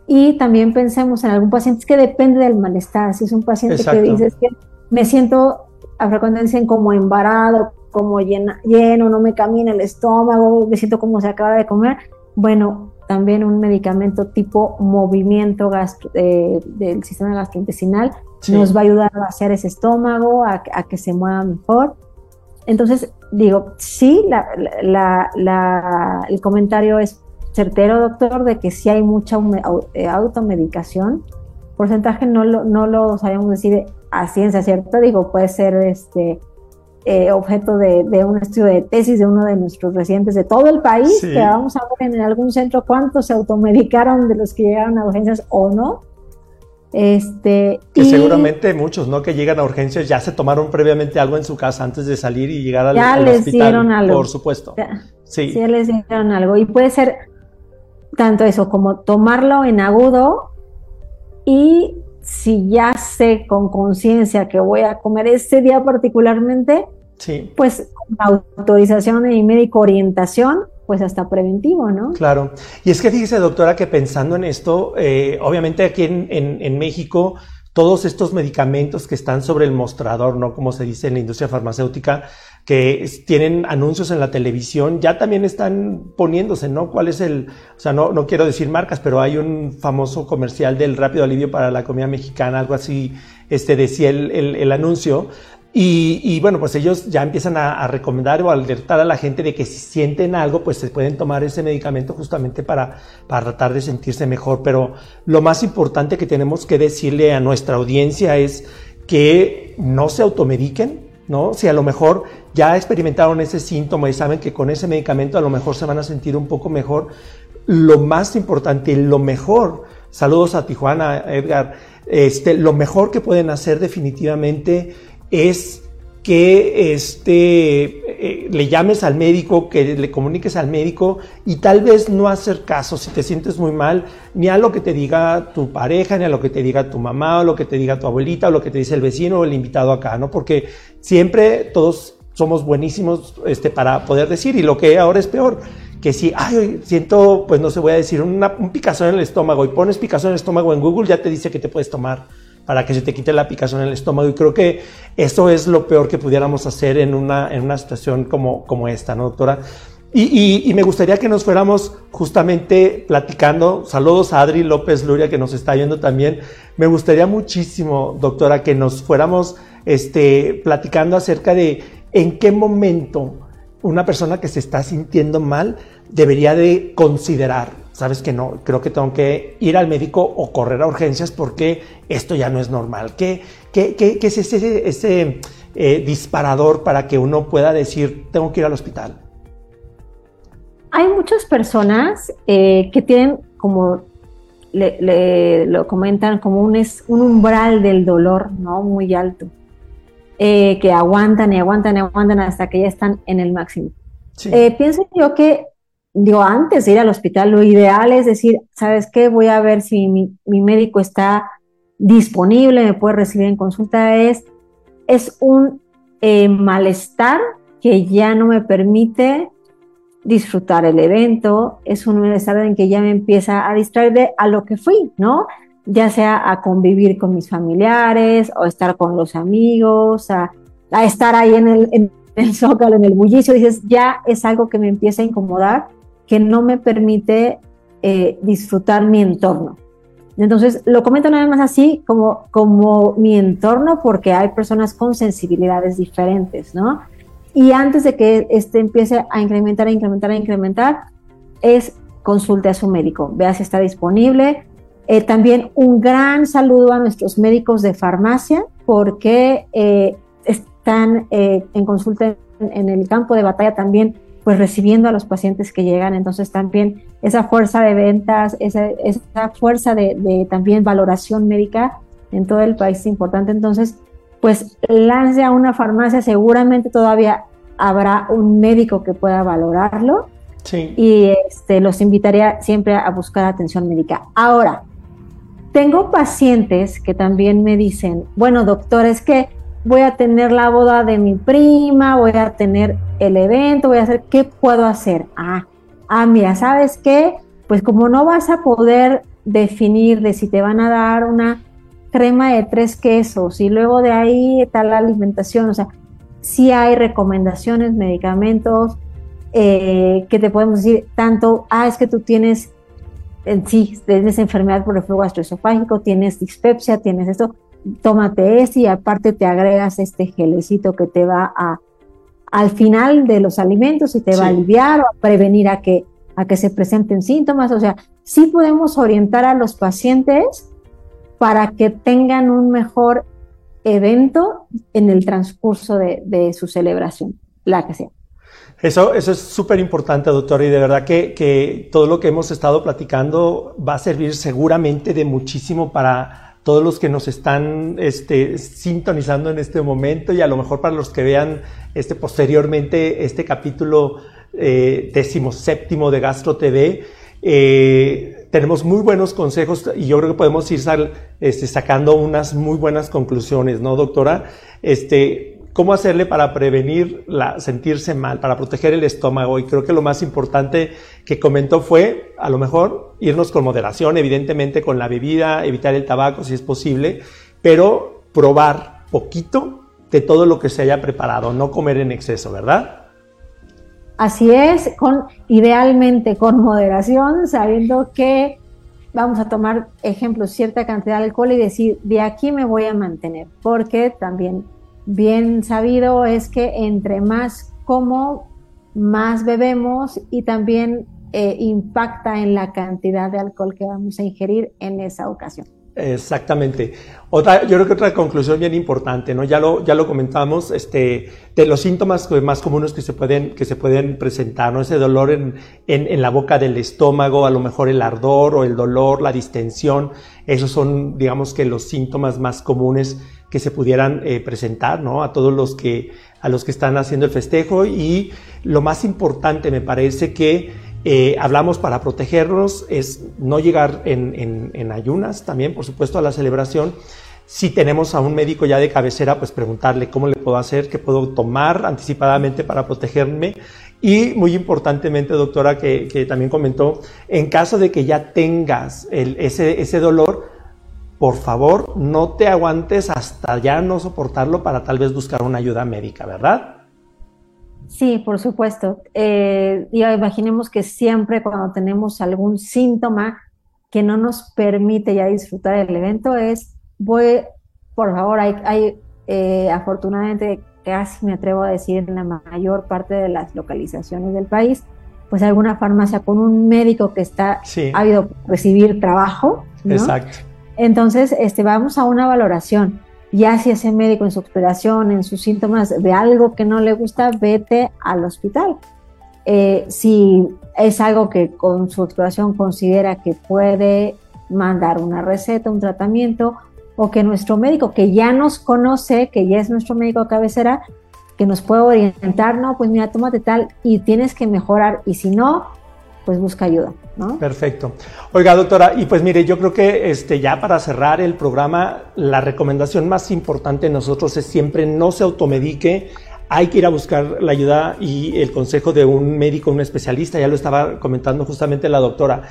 Y también pensemos en algún paciente, es que depende del malestar, si es un paciente que dice que me siento a frecuencia como embarado, como lleno, no me camina el estómago, me siento como se acaba de comer, bueno, también un medicamento tipo movimiento eh, del sistema gastrointestinal nos va a ayudar a vaciar ese estómago, a, a que se mueva mejor. Entonces, digo, sí, el comentario es certero, doctor, de que sí hay mucha eh, automedicación. Porcentaje no lo, no lo sabemos decir a ciencia cierta, digo, puede ser este eh, objeto de, un estudio de tesis de uno de nuestros residentes de todo el país, que vamos a ver en algún centro cuántos se automedicaron de los que llegaron a urgencias o no. Este, que seguramente muchos, ¿no? Que llegan a urgencias ya se tomaron previamente algo en su casa antes de salir y llegar al, ya les dieron algo. Por supuesto. sí. Ya les dieron algo. Y puede ser tanto eso como tomarlo en agudo y si ya sé con conciencia que voy a comer ese día particularmente, sí. pues autorización mi médico orientación pues hasta preventivo, ¿no? Claro. Y es que fíjese, doctora, que pensando en esto, eh, obviamente aquí en, en, México, todos estos medicamentos que están sobre el mostrador, ¿no? Como se dice en la industria farmacéutica, que tienen anuncios en la televisión, ya también están poniéndose, ¿no? ¿Cuál es el, o sea, no, no quiero decir marcas, pero hay un famoso comercial del rápido alivio para la comida mexicana, algo así, este decía el, el, el anuncio, Y, bueno, pues ellos ya empiezan a, recomendar o alertar a la gente de que si sienten algo, pues se pueden tomar ese medicamento justamente para, para tratar de sentirse mejor. Pero lo más importante que tenemos que decirle a nuestra audiencia es que no se automediquen, ¿no? Si a lo mejor ya experimentaron ese síntoma y saben que con ese medicamento a lo mejor se van a sentir un poco mejor, lo más importante, lo mejor, saludos a Tijuana, Edgar, este, lo mejor que pueden hacer definitivamente es que este, eh, le llames al médico, que le comuniques al médico y tal vez no hacer caso si te sientes muy mal, ni a lo que te diga tu pareja, ni a lo que te diga tu mamá, o lo que te diga tu abuelita, o lo que te dice el vecino o el invitado acá, ¿no? Porque siempre todos somos buenísimos este, para poder decir, y lo que ahora es peor, que si, ay, siento, pues no se voy a decir, un picazón en el estómago, y pones picazón en el estómago en Google, ya te dice que te puedes tomar para que se te quite la picazón en el estómago. Y creo que eso es lo peor que pudiéramos hacer en una, en una situación como, como esta, ¿no, doctora? Y, y, me gustaría que nos fuéramos justamente platicando. Saludos a Adri López Luria que nos está viendo también. Me gustaría muchísimo, doctora, que nos fuéramos este, platicando acerca de en qué momento una persona que se está sintiendo mal debería de considerar sabes que no, creo que tengo que ir al médico o correr a urgencias porque esto ya no es normal. ¿Qué, qué, qué, es ese, ese eh, disparador para que uno pueda decir, tengo que ir al hospital? Hay muchas personas eh, que tienen como, le, lo comentan, como un, es, un umbral del dolor, ¿no? Muy alto. Eh, que aguantan y aguantan y aguantan hasta que ya están en el máximo. pienso yo que digo, antes de ir al hospital, lo ideal es decir, ¿sabes qué? Voy a ver si mi, médico está disponible, me puede recibir en consulta. Es, es un eh, malestar que ya no me permite disfrutar el evento, es un malestar en que ya me empieza a distraer de a lo que fui, ¿no? Ya sea a convivir con mis familiares o estar con los amigos, a, estar ahí en el, en el zócalo, en el bullicio, dices, ya es algo que me empieza a incomodar que no me permite eh, disfrutar mi entorno. Entonces, lo comento nada más así como, como mi entorno porque hay personas con sensibilidades diferentes, ¿no? Y antes de que este empiece a incrementar, a incrementar, a incrementar, es consulte a su médico, vea si está disponible. Eh, también un gran saludo a nuestros médicos de farmacia porque eh, están en consulta en el campo de batalla también pues recibiendo a los pacientes que llegan. Entonces también esa fuerza de ventas, esa, esa fuerza de, también valoración médica en todo el país es importante. Entonces, pues lance a una farmacia, seguramente todavía habrá un médico que pueda valorarlo. Sí. Y este, los invitaría siempre a buscar atención médica. Ahora, tengo pacientes que también me dicen, bueno, doctor, es que voy a tener la boda de mi prima, voy a tener el evento, voy a hacer, ¿qué puedo hacer? Ah, ah, mira, ¿sabes qué? Pues como no vas a poder definir de si te van a dar una crema de tres quesos y luego de ahí está la alimentación, o sea, sí hay recomendaciones, medicamentos, eh, que te podemos decir tanto, ah, es que tú tienes, en sí, tienes enfermedad por reflujo gastroesofágico, tienes dispepsia, tienes esto, tómate este y aparte te agregas este gelecito que te va a al final de los alimentos y te va a aliviar o a prevenir a que, a que se presenten síntomas. O sea, sí podemos orientar a los pacientes para que tengan un mejor evento en el transcurso de, su celebración, la que sea. Eso, eso es súper importante, doctor, y de verdad que, que todo lo que hemos estado platicando va a servir seguramente de muchísimo para todos los que nos están este, sintonizando en este momento y a lo mejor para los que vean este, posteriormente este capítulo eh, séptimo de Gastro TV. Eh, tenemos muy buenos consejos y yo creo que podemos ir este, sacando unas muy buenas conclusiones, ¿no, doctora? Este, cómo hacerle para prevenir sentirse mal, para proteger el estómago. Y creo que lo más importante que comentó fue, a lo mejor, irnos con moderación, evidentemente con la bebida, evitar el tabaco si es posible, pero probar poquito de todo lo que se haya preparado, no comer en exceso, ¿verdad? Así es, con, idealmente con moderación, sabiendo que vamos a tomar, ejemplo, cierta cantidad de alcohol y decir, de aquí me voy a mantener, porque también bien sabido es que entre más como, más bebemos y también eh, impacta en la cantidad de alcohol que vamos a ingerir en esa ocasión. Exactamente. Otra, yo creo que otra conclusión bien importante, ¿no? Ya lo, ya lo comentamos, este, de los síntomas más comunes que se pueden, que se pueden presentar, ¿no? Ese dolor en, en, en, la boca del estómago, a lo mejor el ardor o el dolor, la distensión, esos son, digamos que los síntomas más comunes que se pudieran eh, presentar, ¿no? A todos los que, a los que están haciendo el festejo y lo más importante me parece que eh, hablamos para protegernos, es no llegar en, ayunas también, por supuesto, a la celebración. Si tenemos a un médico ya de cabecera, pues preguntarle cómo le puedo hacer, qué puedo tomar anticipadamente para protegerme. Y muy importantemente, doctora, que, también comentó, en caso de que ya tengas ese, ese dolor, por favor, no te aguantes hasta ya no soportarlo para tal vez buscar una ayuda médica, ¿verdad? Sí, por supuesto. Eh, imaginemos que siempre cuando tenemos algún síntoma que no nos permite ya disfrutar del evento es, voy, por favor, hay, hay eh, afortunadamente, casi me atrevo a decir, en la mayor parte de las localizaciones del país, pues alguna farmacia con un médico que está, ha habido recibir trabajo. Exacto. Entonces, este, vamos a una valoración ya si ese médico en su exploración, en sus síntomas, ve algo que no le gusta, vete al hospital. Eh, si es algo que con su exploración considera que puede mandar una receta, un tratamiento, o que nuestro médico, que ya nos conoce, que ya es nuestro médico de cabecera, que nos puede orientar, no, pues mira, tómate tal y tienes que mejorar, y si no, pues busca ayuda. Perfecto. Oiga, doctora, y pues mire, yo creo que este, ya para cerrar el programa, la recomendación más importante de nosotros es siempre no se automedique, hay que ir a buscar la ayuda y el consejo de un médico, un especialista, ya lo estaba comentando justamente la doctora.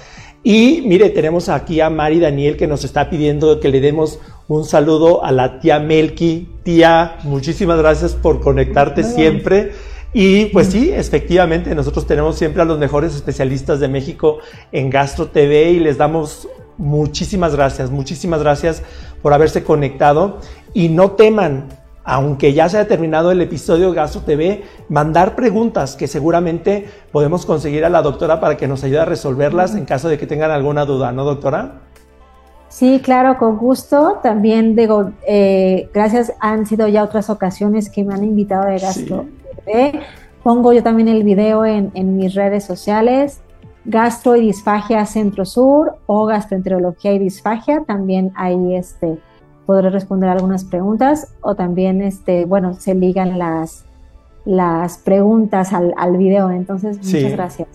Y mire, tenemos aquí a Mari Daniel que nos está pidiendo que le demos un saludo a la tía Melky. Tía, muchísimas gracias por conectarte siempre. Y pues sí, efectivamente, nosotros tenemos siempre a los mejores especialistas de México en Gastro TV y les damos muchísimas gracias, muchísimas gracias por haberse conectado y no teman, aunque ya se haya terminado el episodio de Gastro TV, mandar preguntas que seguramente podemos conseguir a la doctora para que nos ayude a resolverlas en caso de que tengan alguna duda, ¿no, doctora? Sí, claro, con gusto. También digo, eh, gracias, han sido ya otras ocasiones que me han invitado de Gastro Pongo yo también el video en, mis redes sociales, Gastro y Disfagia Centro Sur o Gastroenterología y Disfagia. También ahí este, podré responder algunas preguntas o también, este, bueno, se ligan las, las preguntas al, al video. Entonces, muchas gracias.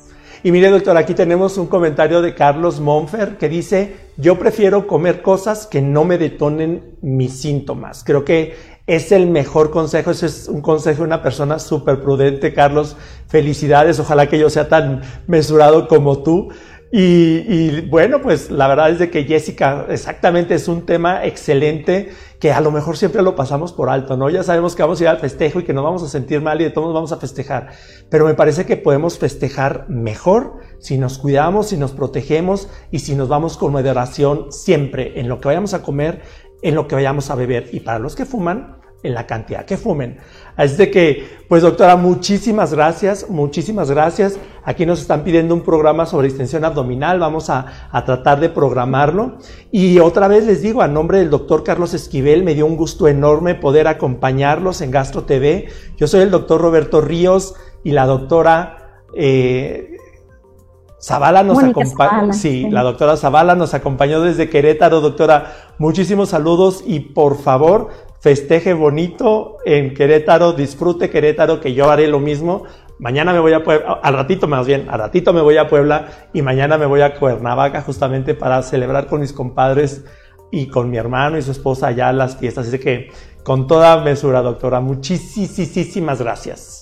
Y mire, doctor, aquí tenemos un comentario de Carlos Monfer que dice, yo prefiero comer cosas que no me detonen mis síntomas. Creo que es el mejor consejo, ese es un consejo de una persona súper prudente, Carlos. Felicidades, ojalá que yo sea tan mesurado como tú. Y, bueno, pues la verdad es de que Jessica, exactamente es un tema excelente que a lo mejor siempre lo pasamos por alto, ¿no? Ya sabemos que vamos a ir al festejo y que nos vamos a sentir mal y de todos vamos a festejar, pero me parece que podemos festejar mejor si nos cuidamos, si nos protegemos y si nos vamos con moderación siempre en lo que vayamos a comer, en lo que vayamos a beber. Y para los que fuman, en la cantidad que fumen. Así de que, pues doctora, muchísimas gracias, muchísimas gracias. Aquí nos están pidiendo un programa sobre extensión abdominal, vamos a, tratar de programarlo. Y otra vez les digo, a nombre del doctor Carlos Esquivel, me dio un gusto enorme poder acompañarlos en Gastro TV. Yo soy el doctor Roberto Ríos y la doctora... Eh, Zavala nos acompañó, sí, la doctora Zavala nos acompañó desde Querétaro, doctora, muchísimos saludos y por favor festeje bonito en Querétaro, disfrute Querétaro, que yo haré lo mismo. Mañana me voy a Puebla, al ratito más bien, al ratito me voy a Puebla y mañana me voy a Cuernavaca justamente para celebrar con mis compadres y con mi hermano y su esposa allá las fiestas. Así que con toda mesura, doctora, muchísimas gracias.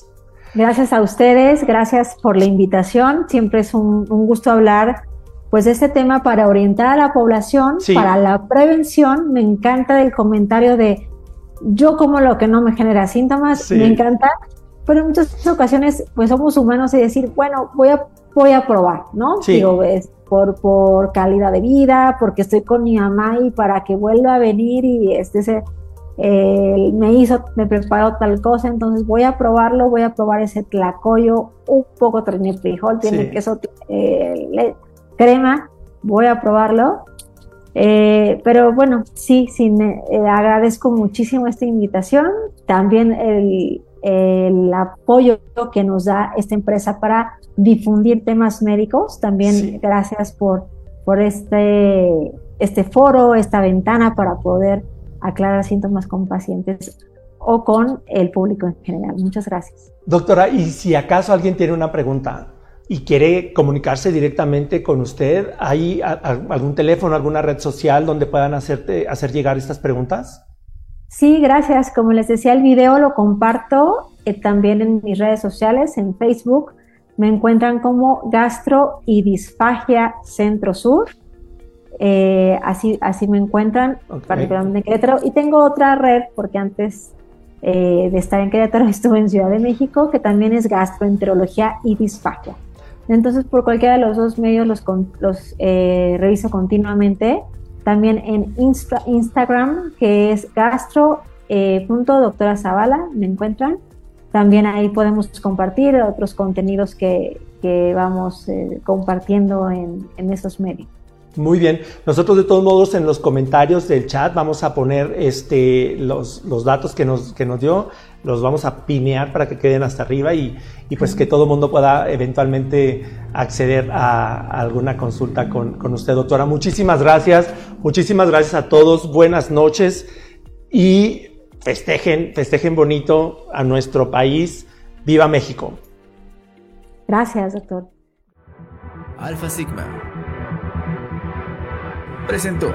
Gracias a ustedes, gracias por la invitación. Siempre es un, gusto hablar pues de este tema para orientar a la población, para la prevención. Me encanta el comentario de yo como lo que no me genera síntomas, me encanta, pero en muchas ocasiones pues somos humanos y decir, bueno, voy a, voy a probar, ¿no? Sí. Digo, es por, por calidad de vida, porque estoy con mi mamá y para que vuelva a venir y este, eh, me hizo, me preparó tal cosa, entonces voy a probarlo, voy a probar ese tlacoyo, un poco tiene frijol, tiene queso, eh, crema, voy a probarlo. Eh, pero bueno, sí, sí, me, agradezco muchísimo esta invitación, también el, el, apoyo que nos da esta empresa para difundir temas médicos, también gracias por, por este, este foro, esta ventana para poder aclarar síntomas con pacientes o con el público en general. Muchas gracias. Doctora, y si acaso alguien tiene una pregunta y quiere comunicarse directamente con usted, ¿hay algún teléfono, alguna red social donde puedan hacerte, hacer llegar estas preguntas? Sí, gracias. Como les decía, el video lo comparto eh, también en mis redes sociales, en Facebook. Me encuentran como Gastro y Disfagia Centro Sur. Eh, así, así me encuentran, particularmente en Querétaro. Y tengo otra red, porque antes eh, de estar en Querétaro estuve en Ciudad de México, que también es gastroenterología y disfagia. Entonces, por cualquiera de los dos medios los, los eh, reviso continuamente. También en Instagram, que es gastro. doctora Zavala, me encuentran. También ahí podemos compartir otros contenidos que, que vamos compartiendo en, en esos medios. Muy bien. Nosotros de todos modos en los comentarios del chat vamos a poner este, los, los datos que nos, que nos dio, los vamos a pinear para que queden hasta arriba y, y pues que todo el mundo pueda eventualmente acceder a, alguna consulta con, con, usted, doctora. Muchísimas gracias. Muchísimas gracias a todos. Buenas noches y festejen, festejen bonito a nuestro país. ¡Viva México! Gracias, doctor. Alfa Sigma presentó